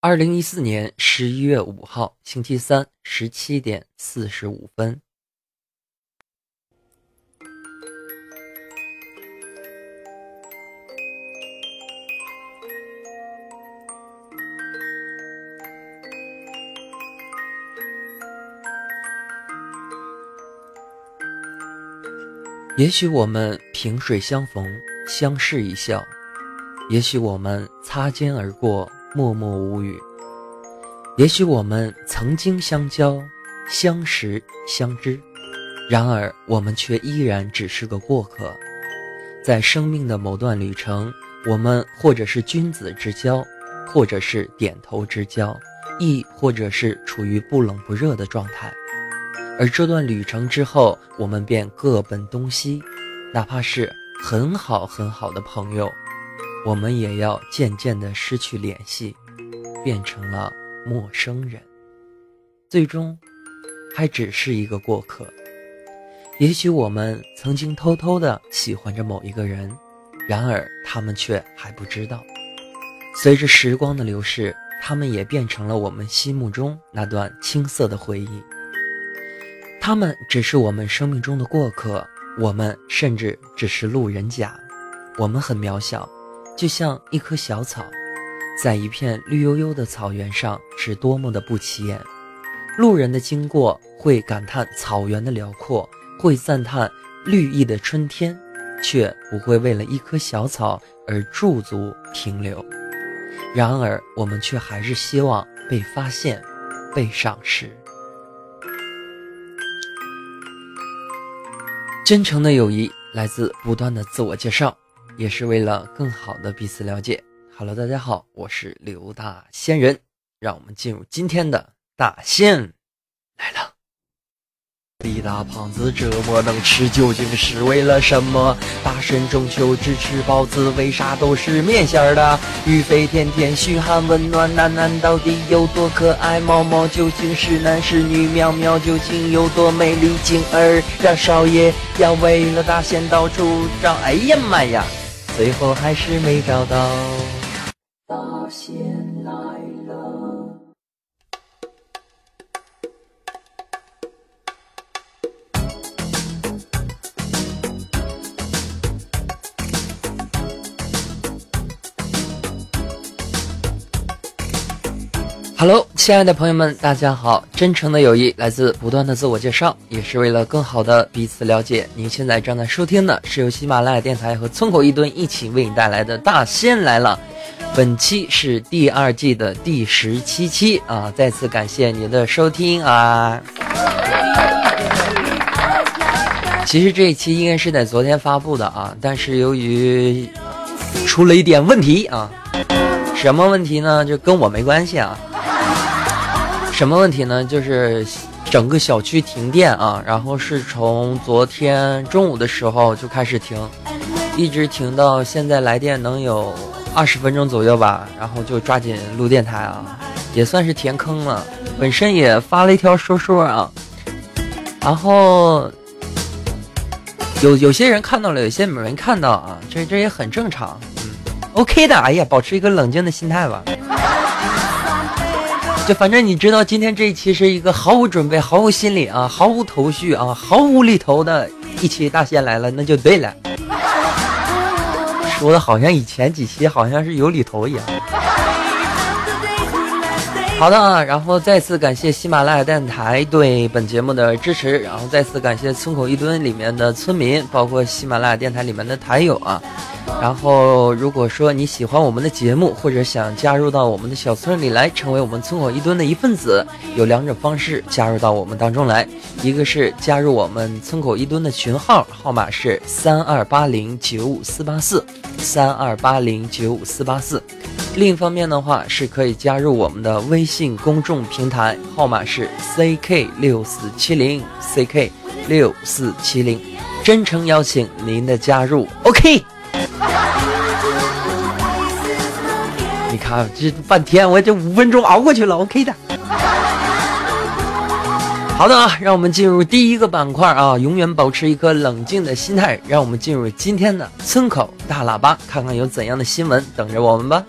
二零一四年十一月五号，星期三，十七点四十五分。也许我们萍水相逢，相视一笑；也许我们擦肩而过。默默无语。也许我们曾经相交、相识、相知，然而我们却依然只是个过客。在生命的某段旅程，我们或者是君子之交，或者是点头之交，亦或者是处于不冷不热的状态。而这段旅程之后，我们便各奔东西，哪怕是很好很好的朋友。我们也要渐渐地失去联系，变成了陌生人，最终还只是一个过客。也许我们曾经偷偷地喜欢着某一个人，然而他们却还不知道。随着时光的流逝，他们也变成了我们心目中那段青涩的回忆。他们只是我们生命中的过客，我们甚至只是路人甲，我们很渺小。就像一棵小草，在一片绿油油的草原上，是多么的不起眼。路人的经过会感叹草原的辽阔，会赞叹绿意的春天，却不会为了一棵小草而驻足停留。然而，我们却还是希望被发现，被赏识。真诚的友谊来自不断的自我介绍。也是为了更好的彼此了解。Hello，大家好，我是刘大仙人，让我们进入今天的大仙来了。李大胖子这么能吃，究竟是为了什么？大神中秋只吃包子，为啥都是面线的？玉飞天天嘘寒问暖，楠楠到底有多可爱？毛毛究竟是男是女？喵喵究竟有多美丽？静儿让少爷要为了大仙到处找。哎呀妈呀！最后还是没找到。大仙来了。Hello，亲爱的朋友们，大家好！真诚的友谊来自不断的自我介绍，也是为了更好的彼此了解。您现在正在收听的是由喜马拉雅电台和村口一吨一起为你带来的《大仙来了》，本期是第二季的第十七期啊！再次感谢您的收听啊！其实这一期应该是在昨天发布的啊，但是由于出了一点问题啊，什么问题呢？就跟我没关系啊。什么问题呢？就是整个小区停电啊，然后是从昨天中午的时候就开始停，一直停到现在来电能有二十分钟左右吧，然后就抓紧录电台啊，也算是填坑了。本身也发了一条说说啊，然后有有些人看到了，有些没人看到啊，这这也很正常，嗯，OK 的。哎呀，保持一个冷静的心态吧。就反正你知道，今天这一期是一个毫无准备、毫无心理啊、毫无头绪啊、毫无厘头的一期大仙来了，那就对了。说的好像以前几期好像是有里头一样。好的啊，然后再次感谢喜马拉雅电台对本节目的支持，然后再次感谢村口一吨里面的村民，包括喜马拉雅电台里面的台友啊。然后，如果说你喜欢我们的节目，或者想加入到我们的小村里来，成为我们村口一吨的一份子，有两种方式加入到我们当中来。一个是加入我们村口一吨的群号，号码是三二八零九五四八四，三二八零九五四八四。另一方面的话，是可以加入我们的微信公众平台，号码是 ck 六四七零 ck 六四七零。真诚邀请您的加入，OK。你看，这半天我这五分钟熬过去了，OK 的。好的啊，让我们进入第一个板块啊，永远保持一颗冷静的心态。让我们进入今天的村口大喇叭，看看有怎样的新闻等着我们吧。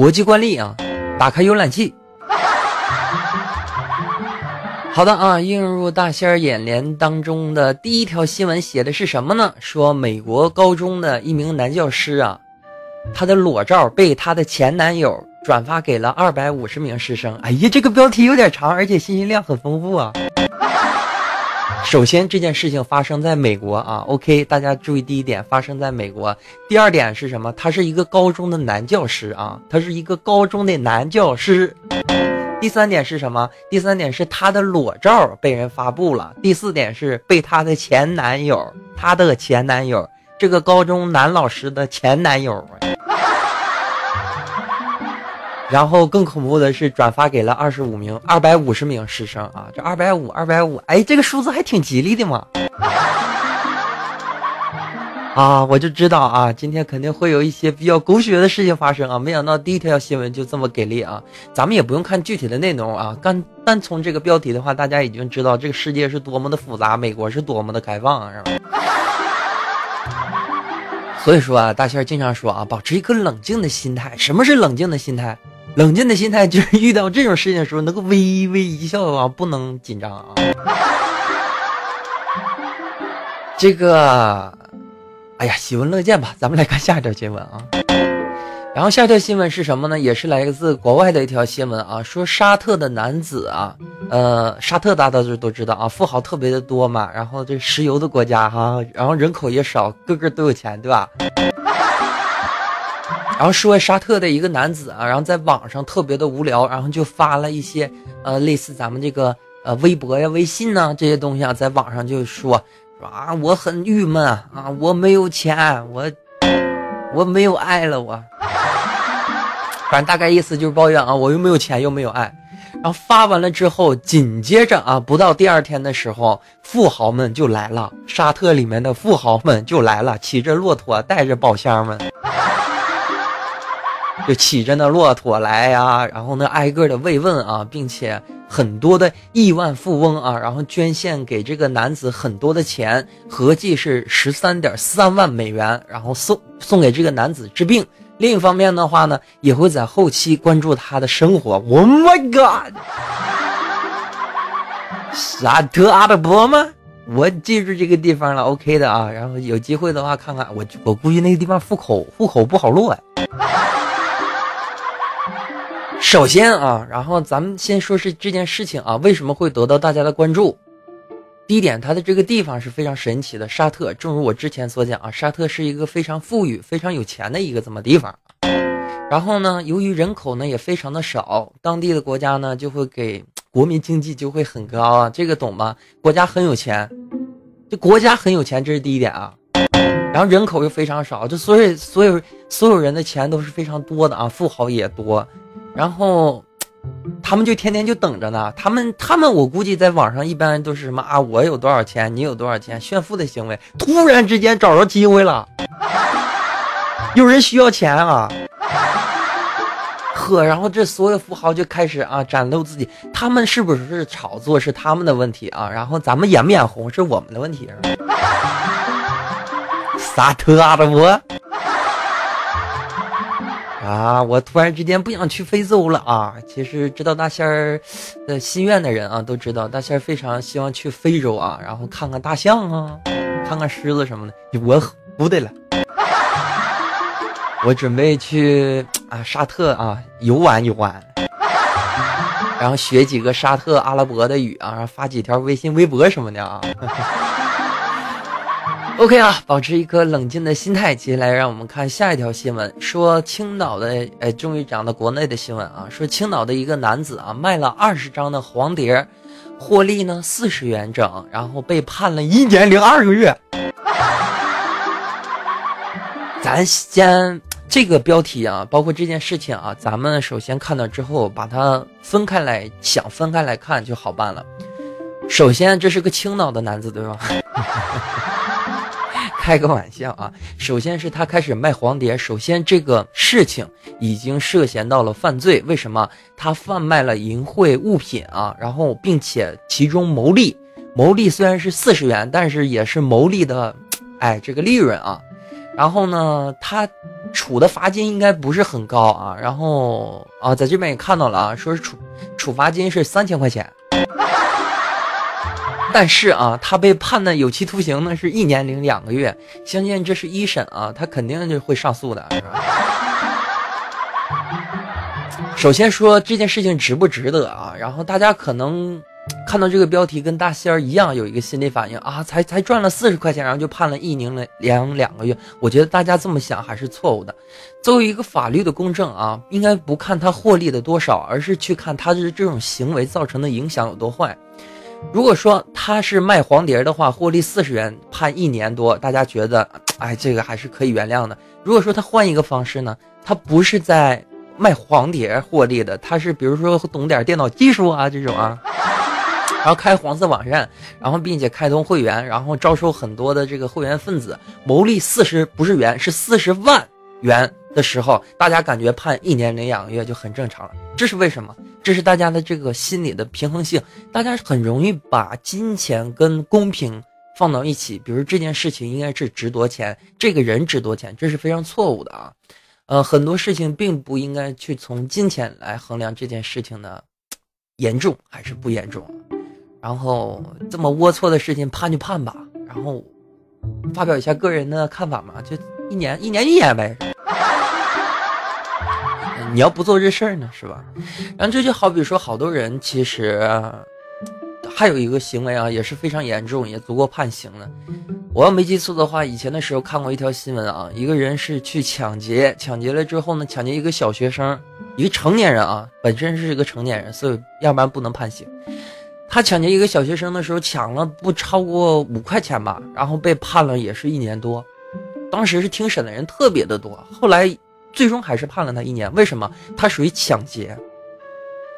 国际惯例啊，打开浏览器。好的啊，映入大仙儿眼帘当中的第一条新闻写的是什么呢？说美国高中的一名男教师啊，他的裸照被他的前男友转发给了二百五十名师生。哎呀，这个标题有点长，而且信息量很丰富啊。首先，这件事情发生在美国啊。OK，大家注意第一点，发生在美国。第二点是什么？他是一个高中的男教师啊，他是一个高中的男教师。第三点是什么？第三点是他的裸照被人发布了。第四点是被他的前男友，他的前男友，这个高中男老师的前男友。然后更恐怖的是转发给了二十五名、二百五十名师生啊！这二百五、二百五，哎，这个数字还挺吉利的嘛。啊，我就知道啊，今天肯定会有一些比较狗血的事情发生啊！没想到第一条新闻就这么给力啊！咱们也不用看具体的内容啊，单单从这个标题的话，大家已经知道这个世界是多么的复杂，美国是多么的开放，是吧？所以说啊，大仙经常说啊，保持一颗冷静的心态。什么是冷静的心态？冷静的心态就是遇到这种事情的时候，能够微微一笑啊，不能紧张啊。这个。哎呀，喜闻乐见吧，咱们来看下一条新闻啊。然后下一条新闻是什么呢？也是来自国外的一条新闻啊，说沙特的男子啊，呃，沙特大家都都知道啊，富豪特别的多嘛，然后这石油的国家哈，然后人口也少，个个都有钱，对吧？然后说沙特的一个男子啊，然后在网上特别的无聊，然后就发了一些呃类似咱们这个呃微博呀、微信呐这些东西啊，在网上就说。啊，我很郁闷啊！我没有钱，我我没有爱了，我反正大概意思就是抱怨啊，我又没有钱，又没有爱。然后发完了之后，紧接着啊，不到第二天的时候，富豪们就来了，沙特里面的富豪们就来了，骑着骆驼，带着宝箱们，就骑着那骆驼来呀，然后呢，挨个的慰问啊，并且。很多的亿万富翁啊，然后捐献给这个男子很多的钱，合计是十三点三万美元，然后送送给这个男子治病。另一方面的话呢，也会在后期关注他的生活。Oh my god！沙特阿拉伯吗？我记住这个地方了，OK 的啊。然后有机会的话看看，我我估计那个地方户口户口不好落。首先啊，然后咱们先说是这件事情啊，为什么会得到大家的关注？第一点，它的这个地方是非常神奇的。沙特，正如我之前所讲啊，沙特是一个非常富裕、非常有钱的一个这么地方。然后呢，由于人口呢也非常的少，当地的国家呢就会给国民经济就会很高啊，这个懂吗？国家很有钱，这国家很有钱，这是第一点啊。然后人口又非常少，就所有所有所有人的钱都是非常多的啊，富豪也多。然后，他们就天天就等着呢。他们他们，我估计在网上一般都是什么啊？我有多少钱？你有多少钱？炫富的行为。突然之间找着机会了，有人需要钱啊！呵，然后这所有富豪就开始啊展露自己。他们是不是炒作是他们的问题啊？然后咱们眼不眼红是我们的问题。萨特阿拉伯。啊！我突然之间不想去非洲了啊！其实知道大仙儿的心愿的人啊，都知道大仙儿非常希望去非洲啊，然后看看大象啊，看看狮子什么的。我不得了，我准备去啊沙特啊游玩游玩，然后学几个沙特阿拉伯的语啊，发几条微信、微博什么的啊。OK 啊，保持一颗冷静的心态。接下来让我们看下一条新闻，说青岛的，哎，终于讲到国内的新闻啊，说青岛的一个男子啊，卖了二十张的黄碟，获利呢四十元整，然后被判了一年零二个月。咱先这个标题啊，包括这件事情啊，咱们首先看到之后，把它分开来想，分开来看就好办了。首先，这是个青岛的男子，对吧？开个玩笑啊！首先是他开始卖黄碟，首先这个事情已经涉嫌到了犯罪。为什么？他贩卖了淫秽物品啊，然后并且其中牟利，牟利虽然是四十元，但是也是牟利的，哎，这个利润啊。然后呢，他处的罚金应该不是很高啊。然后啊，在这边也看到了啊，说是处处罚金是三千块钱。但是啊，他被判的有期徒刑呢是一年零两个月。相信这是一审啊，他肯定就会上诉的，首先说这件事情值不值得啊？然后大家可能看到这个标题跟大仙儿一样，有一个心理反应啊，才才赚了四十块钱，然后就判了一年了两两个月。我觉得大家这么想还是错误的。作为一个法律的公正啊，应该不看他获利的多少，而是去看他的这种行为造成的影响有多坏。如果说他是卖黄碟的话，获利四十元，判一年多，大家觉得，哎，这个还是可以原谅的。如果说他换一个方式呢，他不是在卖黄碟获利的，他是比如说懂点电脑技术啊这种啊，然后开黄色网站，然后并且开通会员，然后招收很多的这个会员分子，牟利四十不是元，是四十万元的时候，大家感觉判一年零两个月就很正常了。这是为什么？这是大家的这个心理的平衡性，大家很容易把金钱跟公平放到一起。比如这件事情应该是值多钱，这个人值多钱，这是非常错误的啊。呃，很多事情并不应该去从金钱来衡量这件事情的严重还是不严重。然后这么龌龊的事情判就判吧，然后发表一下个人的看法嘛，就一年一年一年呗。你要不做这事儿呢，是吧？然后这就好比说，好多人其实还有一个行为啊，也是非常严重，也足够判刑的。我要没记错的话，以前的时候看过一条新闻啊，一个人是去抢劫，抢劫了之后呢，抢劫一个小学生，一个成年人啊，本身是一个成年人，所以要不然不能判刑。他抢劫一个小学生的时候，抢了不超过五块钱吧，然后被判了也是一年多。当时是听审的人特别的多，后来。最终还是判了他一年，为什么？他属于抢劫，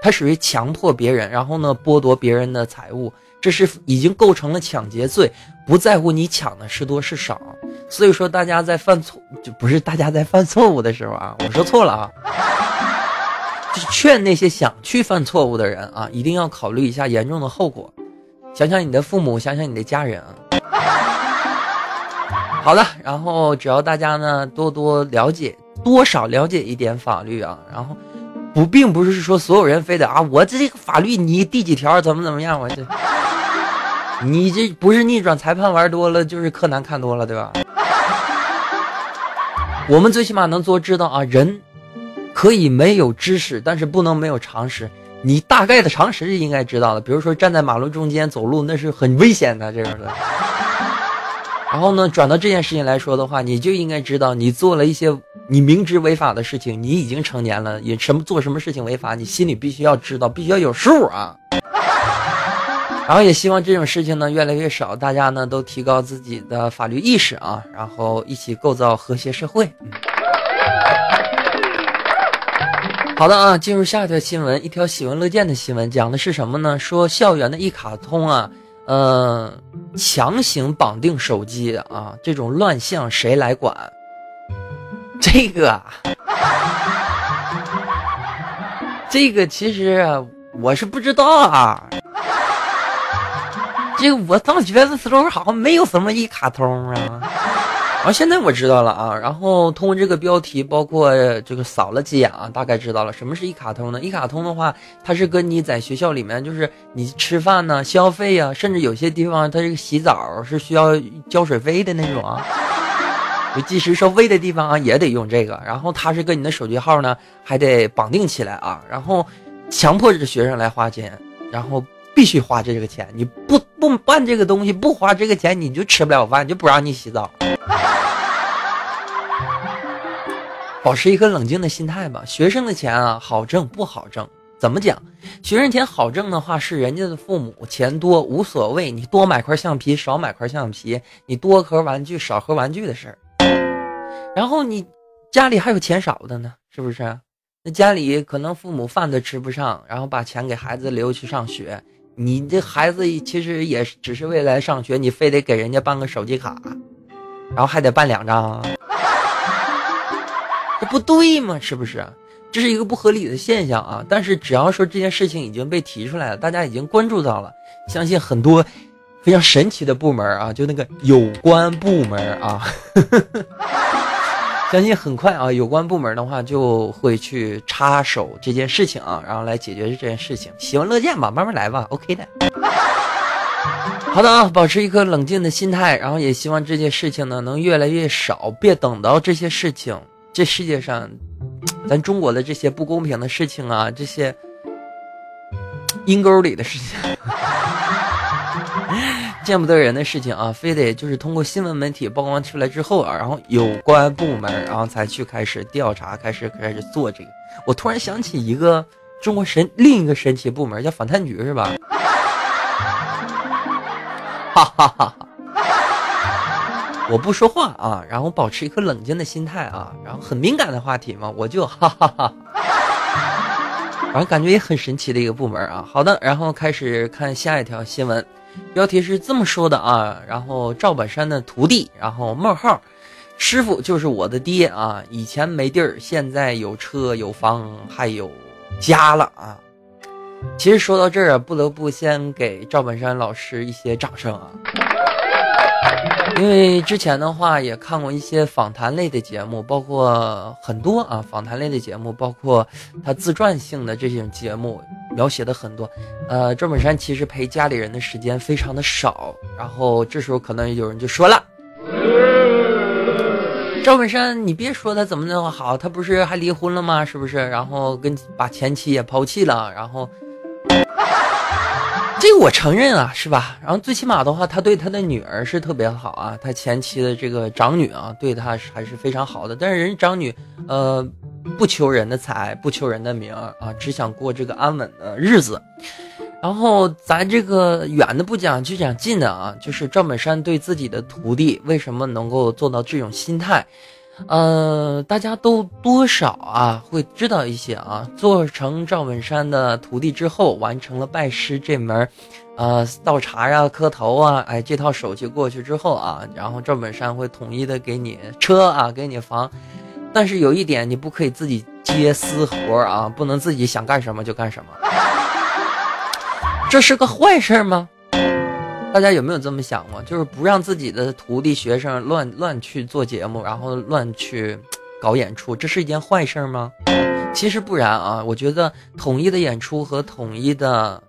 他属于强迫别人，然后呢剥夺别人的财物，这是已经构成了抢劫罪，不在乎你抢的是多是少。所以说，大家在犯错，就不是大家在犯错误的时候啊，我说错了啊，就劝那些想去犯错误的人啊，一定要考虑一下严重的后果，想想你的父母，想想你的家人。好的，然后只要大家呢多多了解。多少了解一点法律啊，然后不并不是说所有人非得啊，我这个法律你第几条怎么怎么样，我这你这不是逆转裁判玩多了，就是柯南看多了，对吧？我们最起码能做知道啊，人可以没有知识，但是不能没有常识。你大概的常识是应该知道的，比如说站在马路中间走路那是很危险的这样的。然后呢，转到这件事情来说的话，你就应该知道，你做了一些你明知违法的事情，你已经成年了，也什么做什么事情违法，你心里必须要知道，必须要有数啊。然后也希望这种事情呢越来越少，大家呢都提高自己的法律意识啊，然后一起构造和谐社会。好的啊，进入下一条新闻，一条喜闻乐见的新闻，讲的是什么呢？说校园的一卡通啊。呃，强行绑定手机啊，这种乱象谁来管？这个，这个其实我是不知道啊。这个我上学的时候好像没有什么一卡通啊。然后现在我知道了啊，然后通过这个标题，包括这个扫了几眼啊，大概知道了什么是一卡通呢？一卡通的话，它是跟你在学校里面，就是你吃饭呢、消费呀，甚至有些地方它这个洗澡是需要交水费的那种啊，有计时收费的地方啊，也得用这个。然后它是跟你的手机号呢还得绑定起来啊，然后强迫着学生来花钱，然后必须花这个钱，你不不办这个东西，不花这个钱，你就吃不了饭，就不让你洗澡。保持一颗冷静的心态吧。学生的钱啊，好挣不好挣？怎么讲？学生钱好挣的话，是人家的父母钱多无所谓，你多买块橡皮，少买块橡皮，你多盒玩具，少盒玩具的事儿。然后你家里还有钱少的呢，是不是？那家里可能父母饭都吃不上，然后把钱给孩子留去上学，你这孩子其实也只是为了上学，你非得给人家办个手机卡，然后还得办两张。这不对吗？是不是？这是一个不合理的现象啊！但是只要说这件事情已经被提出来了，大家已经关注到了，相信很多非常神奇的部门啊，就那个有关部门啊。相信很快啊，有关部门的话就会去插手这件事情啊，然后来解决这件事情。喜闻乐见吧，慢慢来吧，OK 的。好的啊，保持一颗冷静的心态，然后也希望这件事情呢能越来越少，别等到这些事情，这世界上，咱中国的这些不公平的事情啊，这些阴沟里的事情。见不得人的事情啊，非得就是通过新闻媒体曝光出来之后啊，然后有关部门然后才去开始调查，开始开始做这个。我突然想起一个中国神另一个神奇部门叫反贪局是吧？哈哈哈！我不说话啊，然后保持一颗冷静的心态啊，然后很敏感的话题嘛，我就哈哈哈。然后感觉也很神奇的一个部门啊。好的，然后开始看下一条新闻。标题是这么说的啊，然后赵本山的徒弟，然后冒号，师傅就是我的爹啊，以前没地儿，现在有车有房还有家了啊。其实说到这儿啊，不得不先给赵本山老师一些掌声啊。因为之前的话也看过一些访谈类的节目，包括很多啊访谈类的节目，包括他自传性的这种节目，描写的很多。呃，赵本山其实陪家里人的时间非常的少。然后这时候可能有人就说了：“赵本山，你别说他怎么那么好，他不是还离婚了吗？是不是？然后跟把前妻也抛弃了，然后。”这我承认啊，是吧？然后最起码的话，他对他的女儿是特别好啊。他前妻的这个长女啊，对他还是非常好的。但是人长女，呃，不求人的财，不求人的名啊，只想过这个安稳的日子。然后咱这个远的不讲，就讲近的啊，就是赵本山对自己的徒弟为什么能够做到这种心态？呃，大家都多少啊会知道一些啊。做成赵本山的徒弟之后，完成了拜师这门，呃，倒茶呀、磕头啊，哎，这套手续过去之后啊，然后赵本山会统一的给你车啊，给你房，但是有一点，你不可以自己接私活啊，不能自己想干什么就干什么，这是个坏事吗？大家有没有这么想过？就是不让自己的徒弟学生乱乱去做节目，然后乱去搞演出，这是一件坏事吗？其实不然啊，我觉得统一的演出和统一的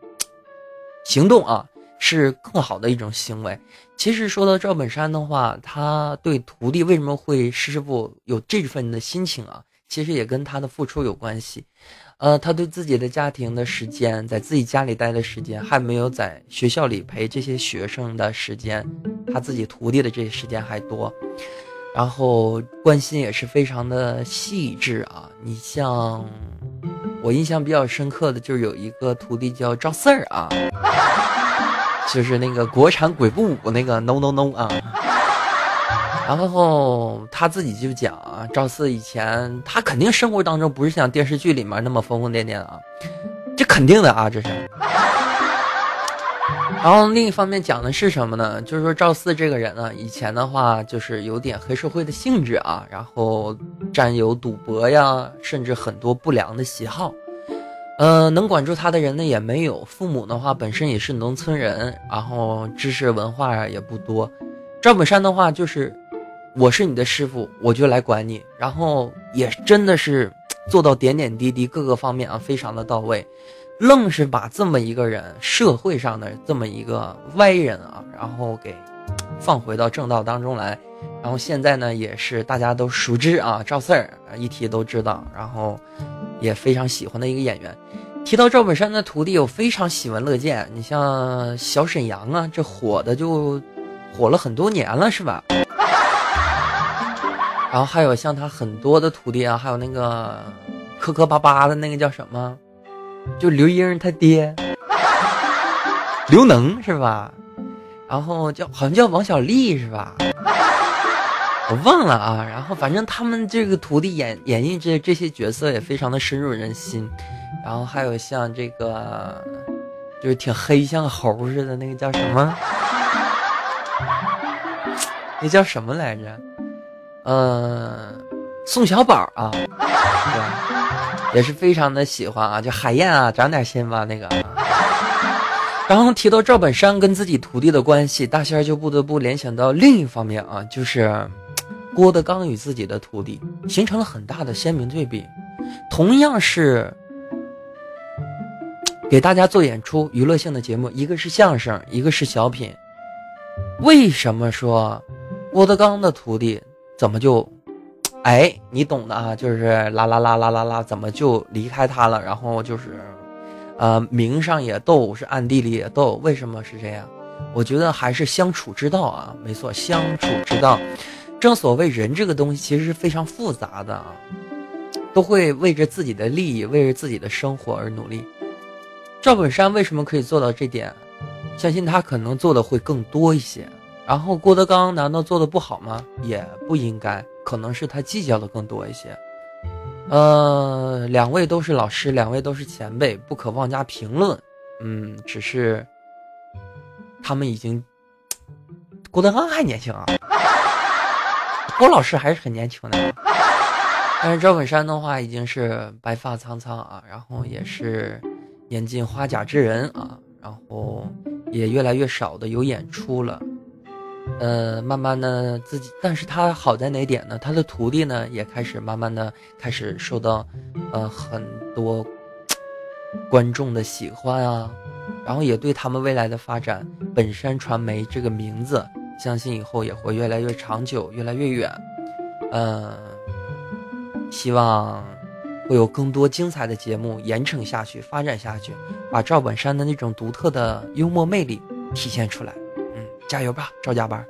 行动啊，是更好的一种行为。其实说到赵本山的话，他对徒弟为什么会师傅有这份的心情啊？其实也跟他的付出有关系。呃，他对自己的家庭的时间，在自己家里待的时间，还没有在学校里陪这些学生的时间，他自己徒弟的这些时间还多，然后关心也是非常的细致啊。你像我印象比较深刻的就是有一个徒弟叫赵四儿啊，就是那个国产鬼步舞那个 no no no 啊。然后他自己就讲啊，赵四以前他肯定生活当中不是像电视剧里面那么疯疯癫癫啊，这肯定的啊，这是。然后另一方面讲的是什么呢？就是说赵四这个人呢，以前的话就是有点黑社会的性质啊，然后占有赌博呀，甚至很多不良的喜好。呃，能管住他的人呢也没有。父母的话本身也是农村人，然后知识文化也不多。赵本山的话就是。我是你的师傅，我就来管你，然后也真的是做到点点滴滴各个方面啊，非常的到位，愣是把这么一个人，社会上的这么一个歪人啊，然后给放回到正道当中来，然后现在呢，也是大家都熟知啊，赵四儿一提都知道，然后也非常喜欢的一个演员。提到赵本山的徒弟，我非常喜闻乐见。你像小沈阳啊，这火的就火了很多年了，是吧？然后还有像他很多的徒弟啊，还有那个磕磕巴巴的那个叫什么？就刘英他爹，刘能是吧？然后叫好像叫王小利是吧？我忘了啊。然后反正他们这个徒弟演演绎这这些角色也非常的深入人心。然后还有像这个就是挺黑像猴似的那个叫什么？那叫什么来着？嗯，宋小宝啊，对吧？也是非常的喜欢啊，就海燕啊，长点心吧那个。然后提到赵本山跟自己徒弟的关系，大仙儿就不得不联想到另一方面啊，就是郭德纲与自己的徒弟形成了很大的鲜明对比。同样是给大家做演出娱乐性的节目，一个是相声，一个是小品。为什么说郭德纲的徒弟怎么就，哎，你懂的啊，就是啦啦啦啦啦啦，怎么就离开他了？然后就是。呃，明上也斗，是暗地里也斗，为什么是这样？我觉得还是相处之道啊，没错，相处之道。正所谓人这个东西其实是非常复杂的啊，都会为着自己的利益，为着自己的生活而努力。赵本山为什么可以做到这点？相信他可能做的会更多一些。然后郭德纲难道做的不好吗？也不应该，可能是他计较的更多一些。呃，两位都是老师，两位都是前辈，不可妄加评论。嗯，只是他们已经，郭德纲还年轻啊，郭老师还是很年轻的。但是赵本山的话已经是白发苍苍啊，然后也是年近花甲之人啊，然后也越来越少的有演出了。呃，慢慢的自己，但是他好在哪点呢？他的徒弟呢，也开始慢慢的开始受到，呃，很多观众的喜欢啊，然后也对他们未来的发展，本山传媒这个名字，相信以后也会越来越长久，越来越远。嗯，希望会有更多精彩的节目延承下去，发展下去，把赵本山的那种独特的幽默魅力体现出来。加油吧，赵家班！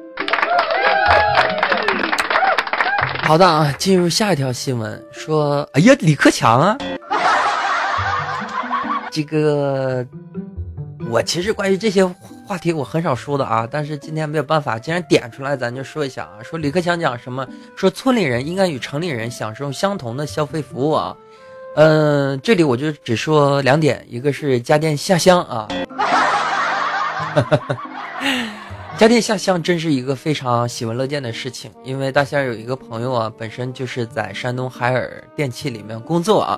好的啊，进入下一条新闻，说，哎呀，李克强啊，这个我其实关于这些话题我很少说的啊，但是今天没有办法，既然点出来，咱就说一下啊。说李克强讲什么？说村里人应该与城里人享受相同的消费服务啊。嗯，这里我就只说两点，一个是家电下乡啊。哈哈哈家电下乡真是一个非常喜闻乐见的事情，因为大仙有一个朋友啊，本身就是在山东海尔电器里面工作啊，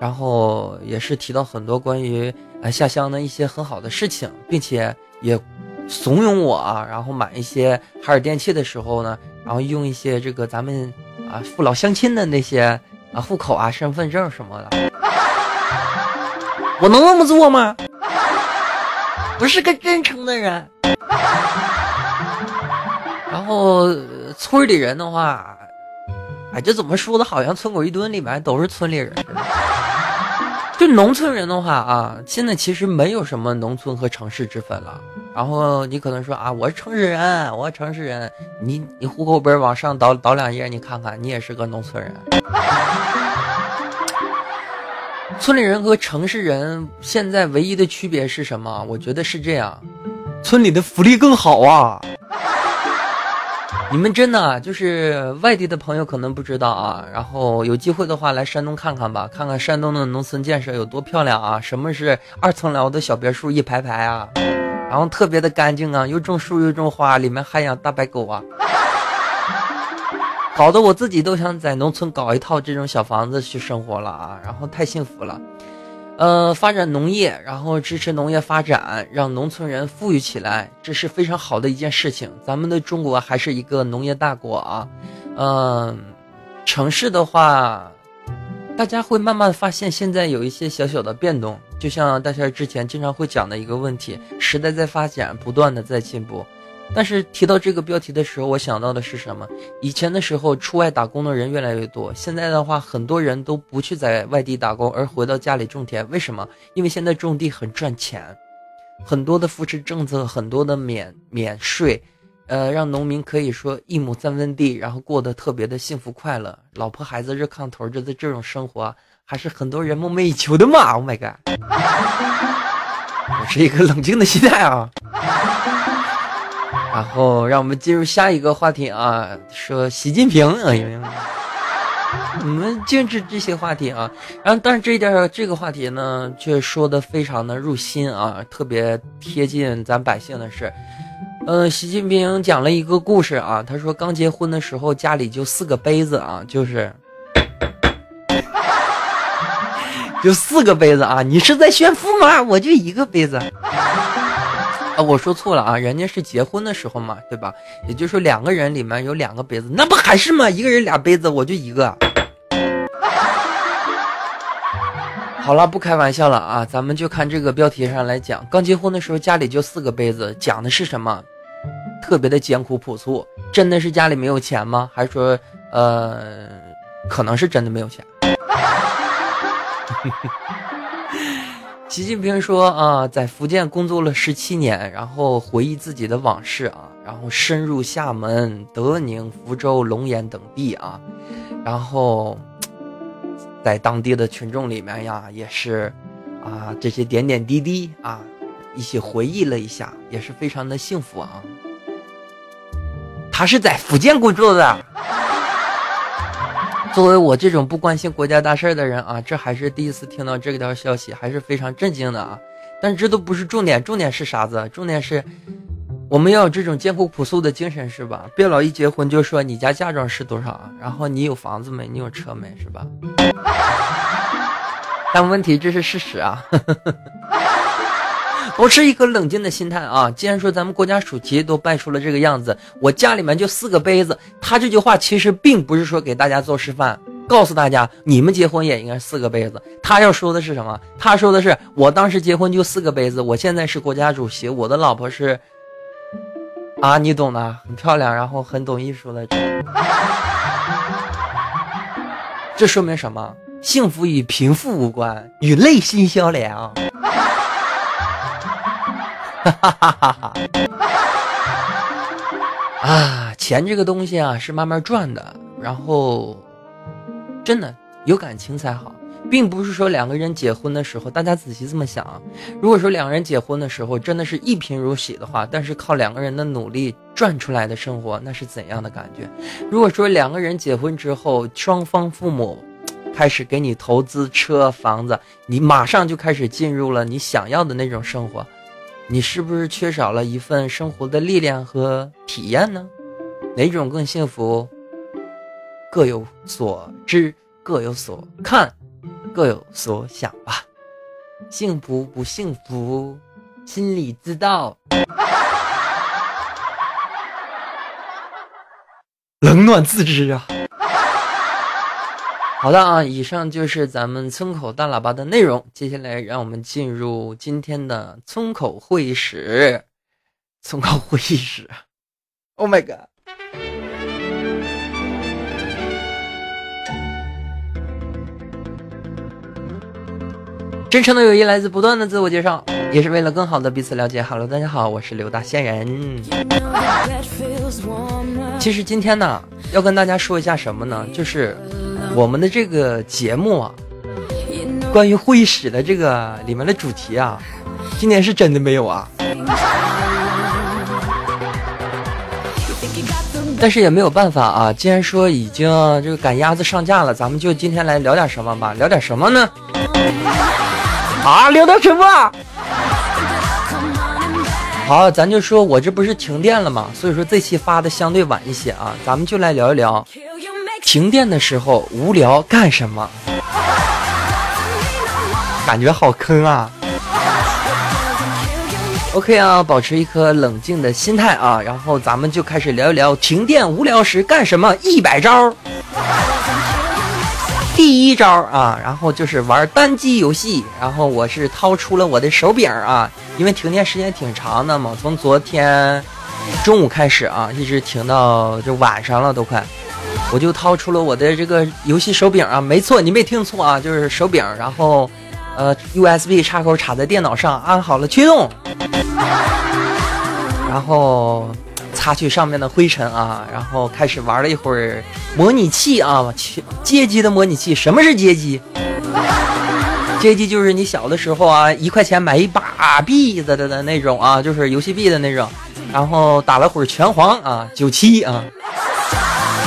然后也是提到很多关于呃下乡的一些很好的事情，并且也怂恿我啊，然后买一些海尔电器的时候呢，然后用一些这个咱们啊父老乡亲的那些啊户口啊身份证什么的，我能那么做吗？不是个真诚的人。然后村里人的话，哎，这怎么说的？好像村口一蹲里面都是村里人。就农村人的话啊，现在其实没有什么农村和城市之分了。然后你可能说啊，我是城市人，我是城市人，你你户口本往上倒倒两页，你看看，你也是个农村人。村里人和城市人现在唯一的区别是什么？我觉得是这样。村里的福利更好啊！你们真的就是外地的朋友可能不知道啊，然后有机会的话来山东看看吧，看看山东的农村建设有多漂亮啊！什么是二层楼的小别墅一排排啊？然后特别的干净啊，又种树又种花，里面还养大白狗啊，搞得我自己都想在农村搞一套这种小房子去生活了啊！然后太幸福了。呃，发展农业，然后支持农业发展，让农村人富裕起来，这是非常好的一件事情。咱们的中国还是一个农业大国啊。嗯，城市的话，大家会慢慢发现，现在有一些小小的变动，就像大家之前经常会讲的一个问题：时代在发展，不断的在进步。但是提到这个标题的时候，我想到的是什么？以前的时候，出外打工的人越来越多。现在的话，很多人都不去在外地打工，而回到家里种田。为什么？因为现在种地很赚钱，很多的扶持政策，很多的免免税，呃，让农民可以说一亩三分地，然后过得特别的幸福快乐，老婆孩子热炕头，这的这种生活，还是很多人梦寐以求的嘛。Oh my god！我是一个冷静的心态啊。然后让我们进入下一个话题啊，说习近平，哎呀，我们禁止这些话题啊。然后，但是这一点这个话题呢，却说的非常的入心啊，特别贴近咱百姓的事。嗯，习近平讲了一个故事啊，他说刚结婚的时候家里就四个杯子啊，就是 就四个杯子啊，你是在炫富吗？我就一个杯子。啊，我说错了啊，人家是结婚的时候嘛，对吧？也就是说两个人里面有两个杯子，那不还是吗？一个人俩杯子，我就一个。好了，不开玩笑了啊，咱们就看这个标题上来讲，刚结婚的时候家里就四个杯子，讲的是什么？特别的艰苦朴素，真的是家里没有钱吗？还是说，呃，可能是真的没有钱？习近平说啊，在福建工作了十七年，然后回忆自己的往事啊，然后深入厦门、德宁、福州、龙岩等地啊，然后在当地的群众里面呀，也是啊这些点点滴滴啊，一起回忆了一下，也是非常的幸福啊。他是在福建工作的。作为我这种不关心国家大事的人啊，这还是第一次听到这条消息，还是非常震惊的啊！但这都不是重点，重点是啥子？重点是我们要有这种艰苦朴素的精神，是吧？别老一结婚就说你家嫁妆是多少，然后你有房子没？你有车没？是吧？但问题这是事实啊！保持一颗冷静的心态啊！既然说咱们国家主席都摆出了这个样子，我家里面就四个杯子。他这句话其实并不是说给大家做示范，告诉大家你们结婚也应该四个杯子。他要说的是什么？他说的是我当时结婚就四个杯子，我现在是国家主席，我的老婆是啊，你懂的，很漂亮，然后很懂艺术的。这说明什么？幸福与贫富无关，与内心相连啊！哈哈哈哈啊，钱这个东西啊是慢慢赚的，然后真的有感情才好，并不是说两个人结婚的时候，大家仔细这么想啊，如果说两个人结婚的时候真的是一贫如洗的话，但是靠两个人的努力赚出来的生活，那是怎样的感觉？如果说两个人结婚之后，双方父母开始给你投资车房子，你马上就开始进入了你想要的那种生活。你是不是缺少了一份生活的力量和体验呢？哪种更幸福？各有所知，各有所看，各有所想吧。幸福不幸福，心里知道。冷暖自知啊。好的啊，以上就是咱们村口大喇叭的内容。接下来，让我们进入今天的村口会议室。村口会议室，Oh my god！真诚的友谊来自不断的自我介绍，也是为了更好的彼此了解。Hello，大家好，我是刘大仙人。其实今天呢，要跟大家说一下什么呢？就是。我们的这个节目啊，关于会议室的这个里面的主题啊，今年是真的没有啊。但是也没有办法啊，既然说已经这个赶鸭子上架了，咱们就今天来聊点什么吧。聊点什么呢？啊，聊点什么？好，咱就说我这不是停电了吗？所以说这期发的相对晚一些啊，咱们就来聊一聊。停电的时候无聊干什么？感觉好坑啊！OK 啊，保持一颗冷静的心态啊，然后咱们就开始聊一聊停电无聊时干什么一百招。第一招啊，然后就是玩单机游戏，然后我是掏出了我的手柄啊，因为停电时间挺长的嘛，从昨天中午开始啊，一直停到就晚上了都快。我就掏出了我的这个游戏手柄啊，没错，你没听错啊，就是手柄。然后，呃，USB 插口插在电脑上，安好了驱动，然后擦去上面的灰尘啊，然后开始玩了一会儿模拟器啊，街机的模拟器。什么是街机？街机就是你小的时候啊，一块钱买一把币子的的那种啊，就是游戏币的那种。然后打了会儿拳皇啊，九七啊。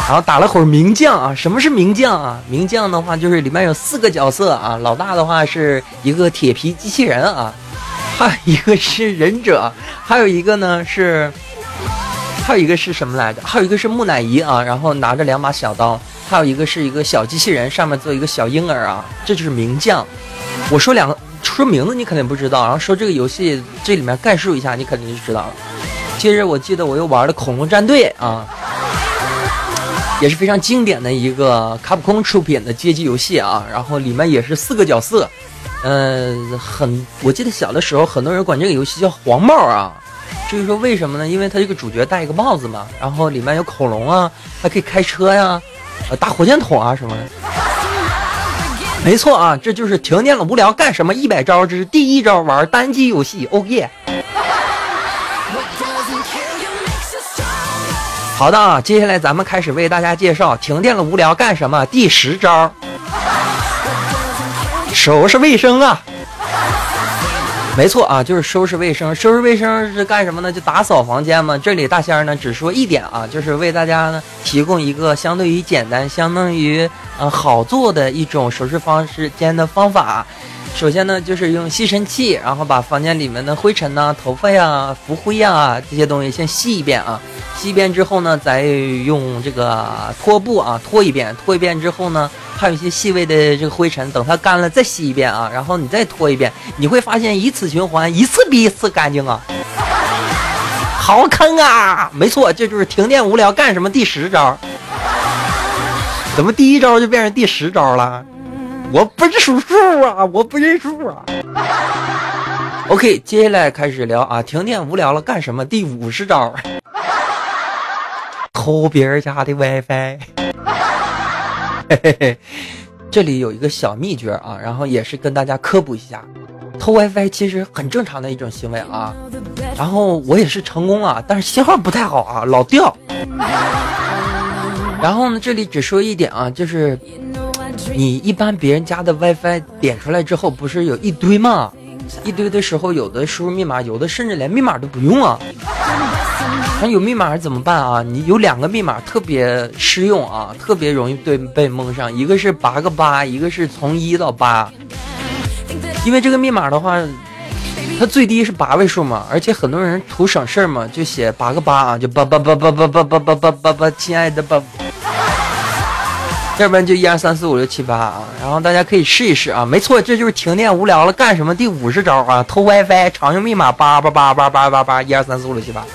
然后打了会儿名将啊，什么是名将啊？名将的话就是里面有四个角色啊，老大的话是一个铁皮机器人啊，还有一个是忍者，还有一个呢是，还有一个是什么来着？还有一个是木乃伊啊，然后拿着两把小刀，还有一个是一个小机器人，上面做一个小婴儿啊，这就是名将。我说两个说名字你肯定不知道，然后说这个游戏这里面概述一下，你肯定就知道了。接着我记得我又玩了《恐龙战队》啊，也是非常经典的一个卡普空出品的街机游戏啊，然后里面也是四个角色，嗯，很我记得小的时候很多人管这个游戏叫黄帽啊。至于说为什么呢？因为它这个主角戴一个帽子嘛，然后里面有恐龙啊，还可以开车呀，呃，打火箭筒啊什么的。没错啊，这就是停电了无聊干什么一百招之第一招，玩单机游戏。哦耶！好的啊，接下来咱们开始为大家介绍停电了无聊干什么第十招，收拾卫生啊。没错啊，就是收拾卫生。收拾卫生是干什么呢？就打扫房间嘛。这里大仙儿呢只说一点啊，就是为大家呢提供一个相对于简单、相当于呃好做的一种收拾方式间的方法。首先呢，就是用吸尘器，然后把房间里面的灰尘呐、头发呀、浮灰呀这些东西先吸一遍啊。吸一遍之后呢，再用这个拖布啊拖一遍。拖一遍之后呢。还有一些细微的这个灰尘，等它干了再吸一遍啊，然后你再拖一遍，你会发现以此循环，一次比一次干净啊，好坑啊！没错，这就是停电无聊干什么第十招。怎么第一招就变成第十招了？我不是数数啊，我不认数啊。OK，接下来开始聊啊，停电无聊了干什么？第五十招，偷别人家的 WiFi。嘿嘿嘿，这里有一个小秘诀啊，然后也是跟大家科普一下，偷 WiFi 其实很正常的一种行为啊。然后我也是成功了，但是信号不太好啊，老掉。然后呢，这里只说一点啊，就是你一般别人家的 WiFi 点出来之后，不是有一堆吗？一堆的时候，有的输入密码，有的甚至连密码都不用啊。那有密码怎么办啊？你有两个密码特别适用啊，特别容易对被蒙上。一个是八个八，一个是从一到八。因为这个密码的话，它最低是八位数嘛，而且很多人图省事嘛，就写八个八啊，就八八八八八八八八八八八，亲爱的八。要不然就一二三四五六七八啊，然后大家可以试一试啊。没错，这就是停电无聊了干什么第五十招啊，偷 WiFi 常用密码八八八八八八八一二三四五六七八。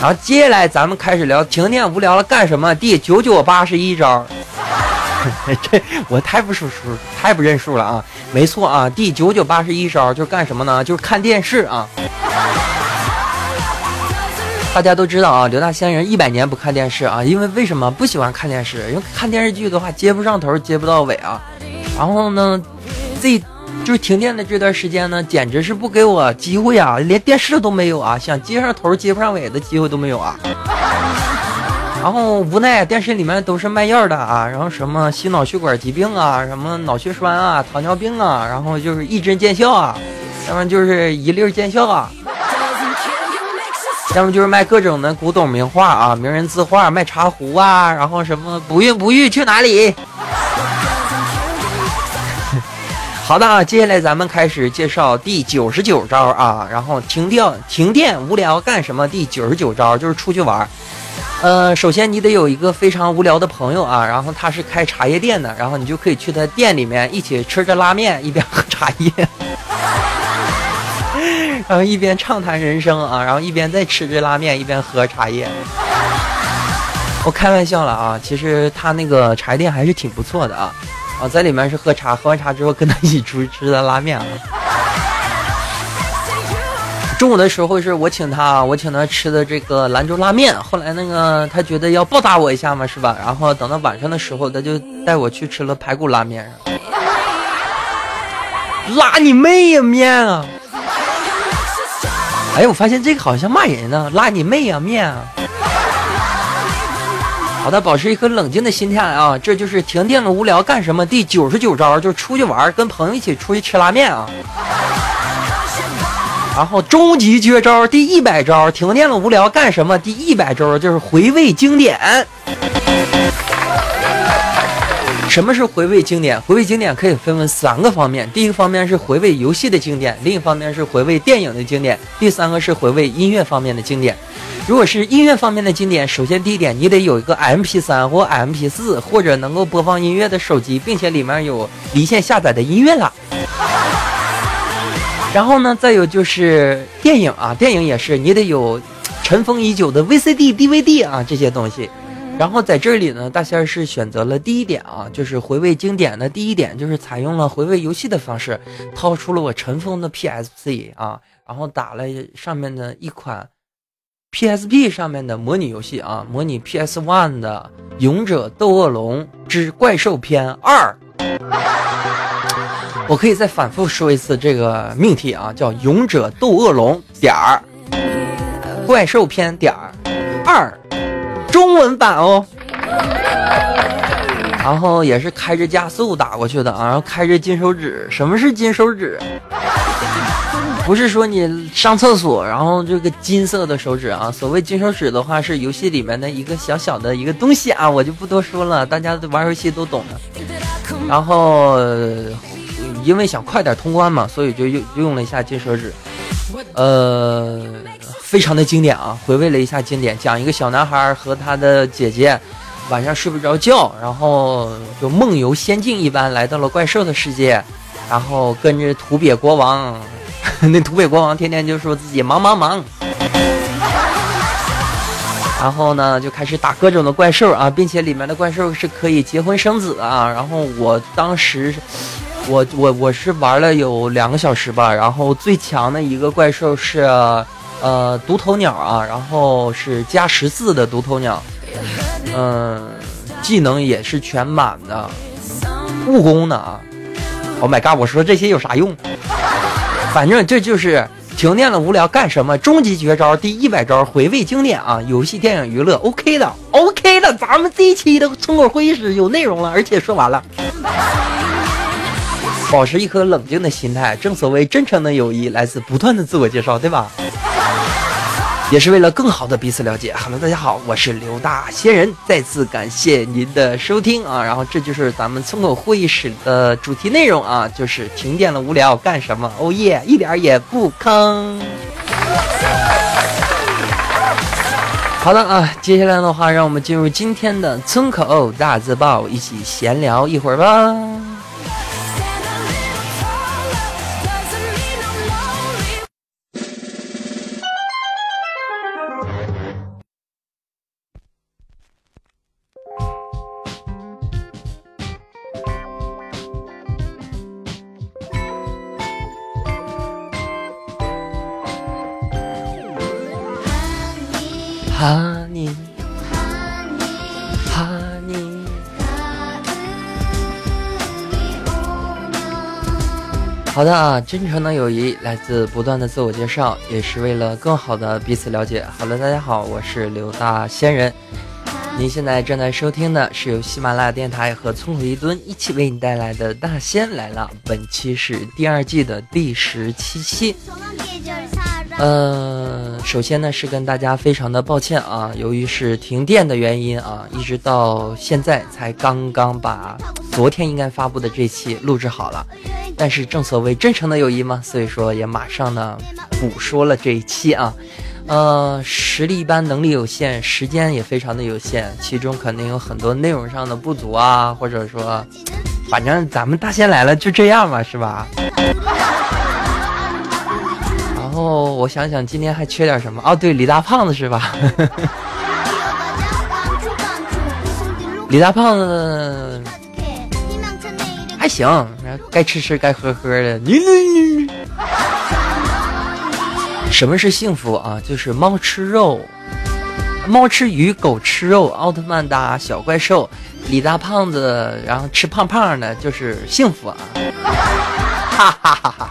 然后接下来咱们开始聊停电无聊了干什么？第九九八十一招，这我太不数数，太不认数了啊！没错啊，第九九八十一招就是干什么呢？就是看电视啊！大家都知道啊，刘大仙人一百年不看电视啊，因为为什么不喜欢看电视？因为看电视剧的话接不上头，接不到尾啊。然后呢，这。就是停电的这段时间呢，简直是不给我机会啊，连电视都没有啊，想接上头接不上尾的机会都没有啊。然后无奈电视里面都是卖药的啊，然后什么心脑血管疾病啊，什么脑血栓啊，糖尿病啊，然后就是一针见效啊，要不然就是一粒见效啊，要么就是卖各种的古董名画啊，名人字画，卖茶壶啊，然后什么不孕不育去哪里？好的啊，接下来咱们开始介绍第九十九招啊，然后停电停电无聊干什么？第九十九招就是出去玩，呃，首先你得有一个非常无聊的朋友啊，然后他是开茶叶店的，然后你就可以去他店里面一起吃着拉面，一边喝茶叶，然后一边畅谈人生啊，然后一边再吃着拉面一边喝茶叶。我开玩笑了啊，其实他那个茶叶店还是挺不错的啊。啊，在里面是喝茶，喝完茶之后跟他一起出去吃的拉面啊。中午的时候是我请他，我请他吃的这个兰州拉面。后来那个他觉得要报答我一下嘛，是吧？然后等到晚上的时候，他就带我去吃了排骨拉面。拉你妹呀面啊！哎，我发现这个好像骂人呢，拉你妹呀面啊！好的，保持一颗冷静的心态啊！这就是停电了无聊干什么？第九十九招就是出去玩，跟朋友一起出去吃拉面啊！然后终极绝招第一百招，停电了无聊干什么？第一百招就是回味经典。什么是回味经典？回味经典可以分为三个方面：第一个方面是回味游戏的经典，另一方面是回味电影的经典，第三个是回味音乐方面的经典。如果是音乐方面的经典，首先第一点，你得有一个 M P 三或 M P 四或者能够播放音乐的手机，并且里面有离线下载的音乐了。然后呢，再有就是电影啊，电影也是你得有尘封已久的 VCD、DVD 啊这些东西。然后在这里呢，大仙儿是选择了第一点啊，就是回味经典的第一点，就是采用了回味游戏的方式，掏出了我尘封的 PSP 啊，然后打了上面的一款 PSP 上面的模拟游戏啊，模拟 PS One 的《勇者斗恶龙之怪兽篇二》。我可以再反复说一次这个命题啊，叫《勇者斗恶龙点儿怪兽篇点儿二》。中文版哦，然后也是开着加速打过去的啊，然后开着金手指。什么是金手指？不是说你上厕所然后这个金色的手指啊。所谓金手指的话，是游戏里面的一个小小的一个东西啊，我就不多说了，大家玩游戏都懂的。然后因为想快点通关嘛，所以就用用了一下金手指，呃。非常的经典啊！回味了一下经典，讲一个小男孩和他的姐姐晚上睡不着觉，然后就梦游仙境一般来到了怪兽的世界，然后跟着土鳖国王，那土鳖国王天天就说自己忙忙忙，然后呢就开始打各种的怪兽啊，并且里面的怪兽是可以结婚生子啊。然后我当时，我我我是玩了有两个小时吧，然后最强的一个怪兽是。呃，独头鸟啊，然后是加十四的独头鸟，嗯，技能也是全满的，务工的啊，Oh my god，我说这些有啥用？反正这就是停电了无聊干什么？终极绝招第一百招回味经典啊！游戏、电影、娱乐，OK 的，OK 的，咱们这一期的村口会议室有内容了，而且说完了。保持一颗冷静的心态，正所谓真诚的友谊来自不断的自我介绍，对吧？也是为了更好的彼此了解。Hello，大家好，我是刘大仙人，再次感谢您的收听啊！然后这就是咱们村口会议室的主题内容啊，就是停电了无聊干什么？哦耶，一点也不坑。好的啊，接下来的话，让我们进入今天的村口大字报，一起闲聊一会儿吧。好的啊，真诚的友谊来自不断的自我介绍，也是为了更好的彼此了解。好了，大家好，我是刘大仙人。您现在正在收听的是由喜马拉雅电台和村口一蹲一起为你带来的《大仙来了》，本期是第二季的第十七期。呃，首先呢是跟大家非常的抱歉啊，由于是停电的原因啊，一直到现在才刚刚把昨天应该发布的这期录制好了。但是正所谓真诚的友谊嘛，所以说也马上呢补说了这一期啊。呃，实力一般，能力有限，时间也非常的有限，其中肯定有很多内容上的不足啊，或者说，反正咱们大仙来了就这样嘛，是吧？然后我想想，今天还缺点什么？哦，对，李大胖子是吧？李大胖子还行，该吃吃，该喝喝的。什么是幸福啊？就是猫吃肉，猫吃鱼，狗吃肉，奥特曼打小怪兽，李大胖子然后吃胖胖的，就是幸福啊！哈哈哈哈。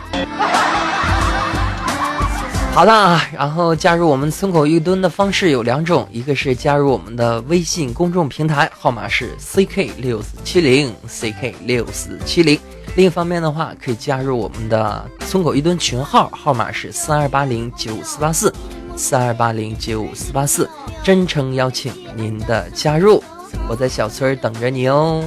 好的，然后加入我们村口一蹲的方式有两种，一个是加入我们的微信公众平台，号码是 ck 六四七零 ck 六四七零。另一方面的话，可以加入我们的村口一蹲群号，号码是三二八零九五四八四三二八零九五四八四，真诚邀请您的加入，我在小村等着你哦。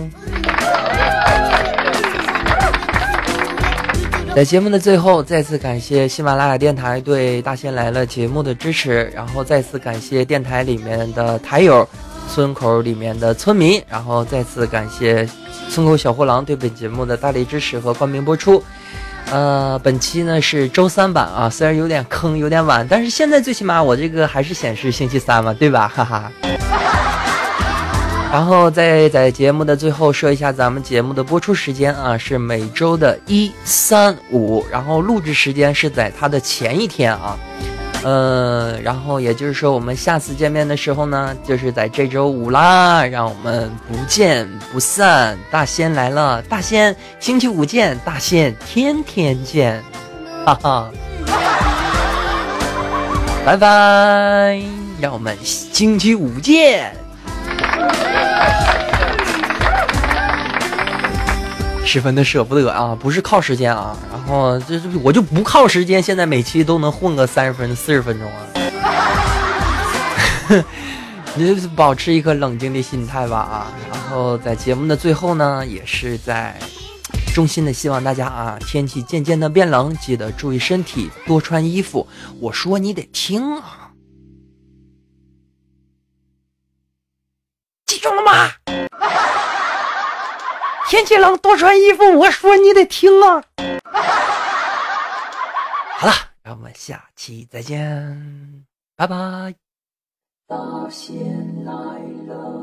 在节目的最后，再次感谢喜马拉雅电台对《大仙来了》节目的支持，然后再次感谢电台里面的台友、村口里面的村民，然后再次感谢村口小货郎对本节目的大力支持和冠名播出。呃，本期呢是周三版啊，虽然有点坑，有点晚，但是现在最起码我这个还是显示星期三嘛，对吧？哈哈。然后再在节目的最后说一下，咱们节目的播出时间啊是每周的一、三、五，然后录制时间是在它的前一天啊。呃，然后也就是说，我们下次见面的时候呢，就是在这周五啦。让我们不见不散。大仙来了，大仙星期五见，大仙天天见，哈哈。拜拜，让我们星期五见。十分的舍不得啊，不是靠时间啊，然后这这我就不靠时间，现在每期都能混个三十分四十分钟啊。你就保持一颗冷静的心态吧啊，然后在节目的最后呢，也是在衷心的希望大家啊，天气渐渐的变冷，记得注意身体，多穿衣服。我说你得听啊，妈？天气冷，多穿衣服。我说你得听啊！好了，让我们下期再见，拜拜。大仙来了。